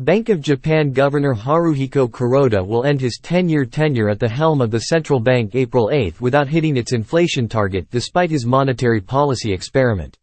Bank of Japan Governor Haruhiko Kuroda will end his 10-year tenure at the helm of the central bank April 8 without hitting its inflation target despite his monetary policy experiment.